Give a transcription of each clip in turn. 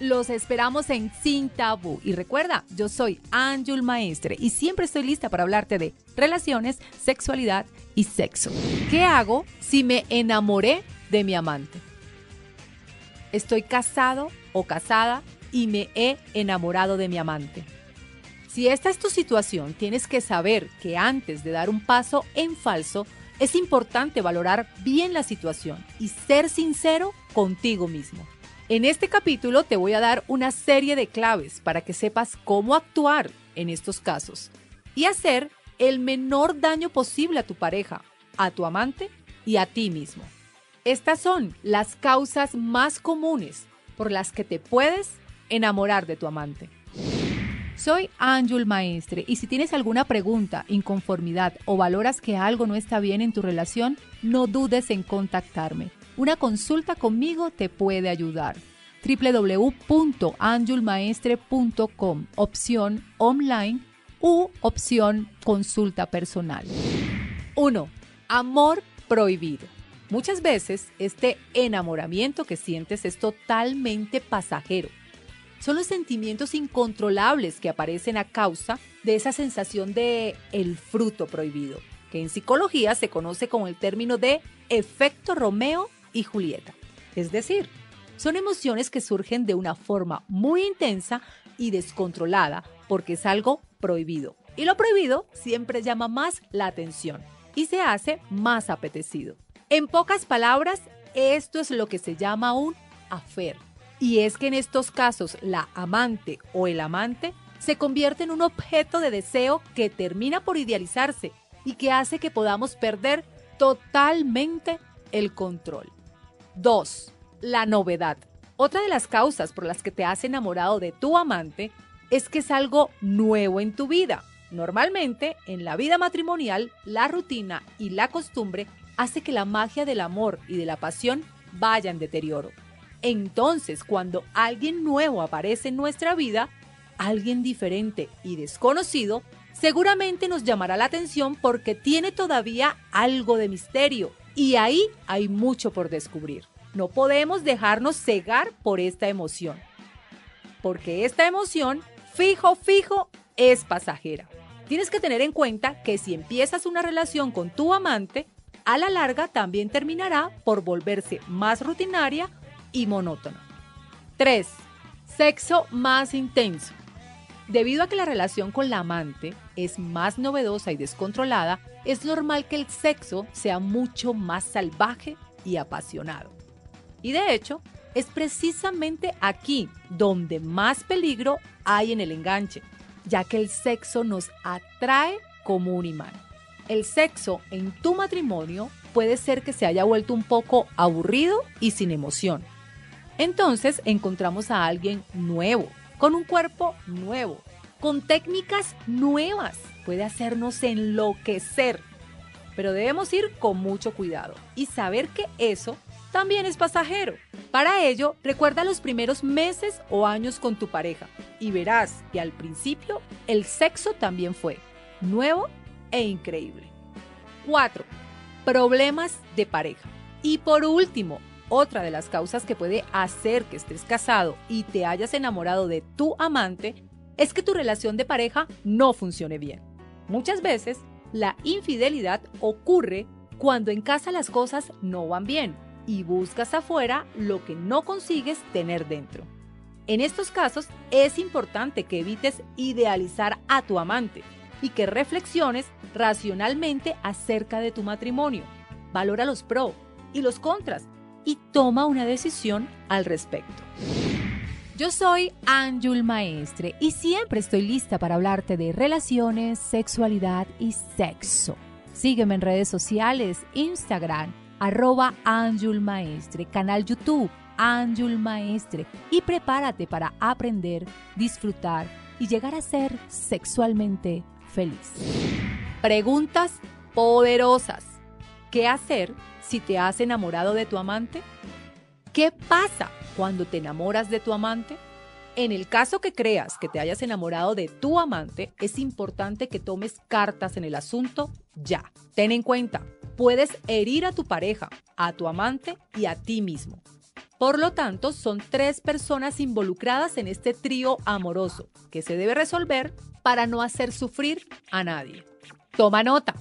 Los esperamos en Sin Tabú. Y recuerda, yo soy Anjul Maestre y siempre estoy lista para hablarte de relaciones, sexualidad y sexo. ¿Qué hago si me enamoré de mi amante? Estoy casado o casada y me he enamorado de mi amante. Si esta es tu situación, tienes que saber que antes de dar un paso en falso, es importante valorar bien la situación y ser sincero contigo mismo. En este capítulo te voy a dar una serie de claves para que sepas cómo actuar en estos casos y hacer el menor daño posible a tu pareja, a tu amante y a ti mismo. Estas son las causas más comunes por las que te puedes enamorar de tu amante. Soy Anjul Maestre y si tienes alguna pregunta, inconformidad o valoras que algo no está bien en tu relación, no dudes en contactarme. Una consulta conmigo te puede ayudar. www.anjulmaestre.com, opción online u opción consulta personal. 1. Amor prohibido. Muchas veces este enamoramiento que sientes es totalmente pasajero. Son los sentimientos incontrolables que aparecen a causa de esa sensación de el fruto prohibido, que en psicología se conoce como el término de efecto Romeo y Julieta. Es decir, son emociones que surgen de una forma muy intensa y descontrolada porque es algo prohibido. Y lo prohibido siempre llama más la atención y se hace más apetecido. En pocas palabras, esto es lo que se llama un afer. Y es que en estos casos la amante o el amante se convierte en un objeto de deseo que termina por idealizarse y que hace que podamos perder totalmente el control. 2. La novedad. Otra de las causas por las que te has enamorado de tu amante es que es algo nuevo en tu vida. Normalmente, en la vida matrimonial, la rutina y la costumbre hace que la magia del amor y de la pasión vaya en deterioro. Entonces, cuando alguien nuevo aparece en nuestra vida, alguien diferente y desconocido, seguramente nos llamará la atención porque tiene todavía algo de misterio y ahí hay mucho por descubrir. No podemos dejarnos cegar por esta emoción, porque esta emoción, fijo, fijo, es pasajera. Tienes que tener en cuenta que si empiezas una relación con tu amante, a la larga también terminará por volverse más rutinaria y monótona. 3. Sexo más intenso. Debido a que la relación con la amante es más novedosa y descontrolada, es normal que el sexo sea mucho más salvaje y apasionado. Y de hecho, es precisamente aquí donde más peligro hay en el enganche, ya que el sexo nos atrae como un imán. El sexo en tu matrimonio puede ser que se haya vuelto un poco aburrido y sin emoción. Entonces encontramos a alguien nuevo, con un cuerpo nuevo, con técnicas nuevas. Puede hacernos enloquecer. Pero debemos ir con mucho cuidado y saber que eso también es pasajero. Para ello, recuerda los primeros meses o años con tu pareja y verás que al principio el sexo también fue nuevo e increíble. 4. Problemas de pareja. Y por último, otra de las causas que puede hacer que estés casado y te hayas enamorado de tu amante es que tu relación de pareja no funcione bien. Muchas veces, la infidelidad ocurre cuando en casa las cosas no van bien y buscas afuera lo que no consigues tener dentro. En estos casos es importante que evites idealizar a tu amante y que reflexiones racionalmente acerca de tu matrimonio. Valora los pros y los contras y toma una decisión al respecto. Yo soy Anjul Maestre y siempre estoy lista para hablarte de relaciones, sexualidad y sexo. Sígueme en redes sociales, Instagram, arroba Anjul Maestre, canal YouTube, Anjul Maestre y prepárate para aprender, disfrutar y llegar a ser sexualmente feliz. Preguntas poderosas. ¿Qué hacer si te has enamorado de tu amante? ¿Qué pasa cuando te enamoras de tu amante? En el caso que creas que te hayas enamorado de tu amante, es importante que tomes cartas en el asunto ya. Ten en cuenta, puedes herir a tu pareja, a tu amante y a ti mismo. Por lo tanto, son tres personas involucradas en este trío amoroso que se debe resolver para no hacer sufrir a nadie. Toma nota.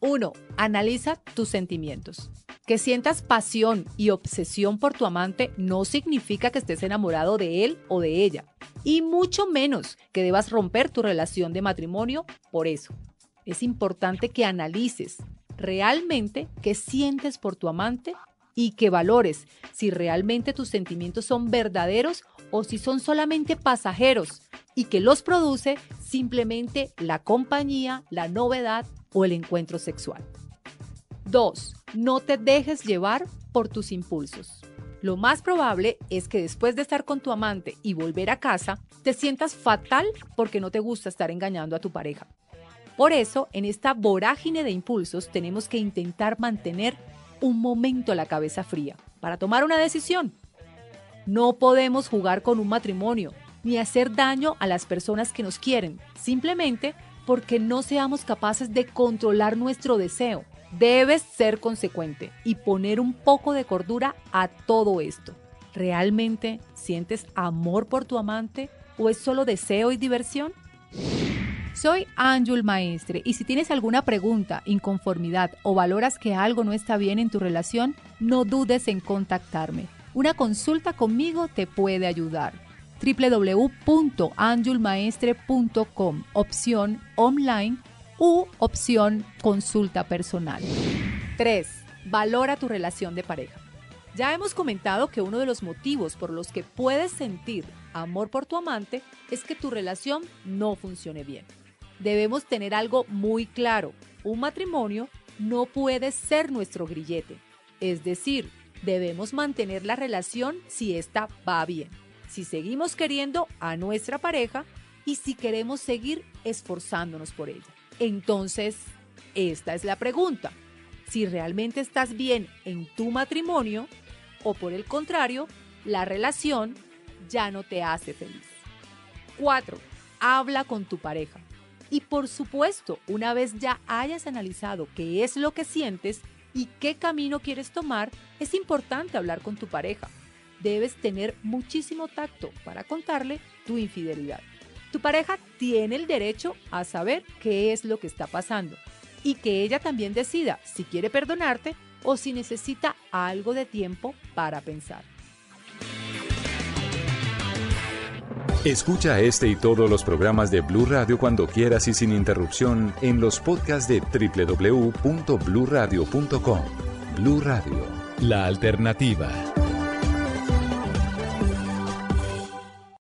1. Analiza tus sentimientos. Que sientas pasión y obsesión por tu amante no significa que estés enamorado de él o de ella, y mucho menos que debas romper tu relación de matrimonio por eso. Es importante que analices realmente qué sientes por tu amante y que valores si realmente tus sentimientos son verdaderos o si son solamente pasajeros y que los produce simplemente la compañía, la novedad o el encuentro sexual. 2. No te dejes llevar por tus impulsos. Lo más probable es que después de estar con tu amante y volver a casa, te sientas fatal porque no te gusta estar engañando a tu pareja. Por eso, en esta vorágine de impulsos tenemos que intentar mantener un momento la cabeza fría para tomar una decisión. No podemos jugar con un matrimonio ni hacer daño a las personas que nos quieren, simplemente porque no seamos capaces de controlar nuestro deseo. Debes ser consecuente y poner un poco de cordura a todo esto. ¿Realmente sientes amor por tu amante o es solo deseo y diversión? Soy Anjul Maestre y si tienes alguna pregunta, inconformidad o valoras que algo no está bien en tu relación, no dudes en contactarme. Una consulta conmigo te puede ayudar www.anjulmaestre.com, opción online u opción consulta personal. 3. Valora tu relación de pareja. Ya hemos comentado que uno de los motivos por los que puedes sentir amor por tu amante es que tu relación no funcione bien. Debemos tener algo muy claro. Un matrimonio no puede ser nuestro grillete. Es decir, debemos mantener la relación si ésta va bien si seguimos queriendo a nuestra pareja y si queremos seguir esforzándonos por ella. Entonces, esta es la pregunta. Si realmente estás bien en tu matrimonio o por el contrario, la relación ya no te hace feliz. 4. Habla con tu pareja. Y por supuesto, una vez ya hayas analizado qué es lo que sientes y qué camino quieres tomar, es importante hablar con tu pareja debes tener muchísimo tacto para contarle tu infidelidad. Tu pareja tiene el derecho a saber qué es lo que está pasando y que ella también decida si quiere perdonarte o si necesita algo de tiempo para pensar. Escucha este y todos los programas de Blue Radio cuando quieras y sin interrupción en los podcasts de www.bluradio.com. Blue Radio, la alternativa.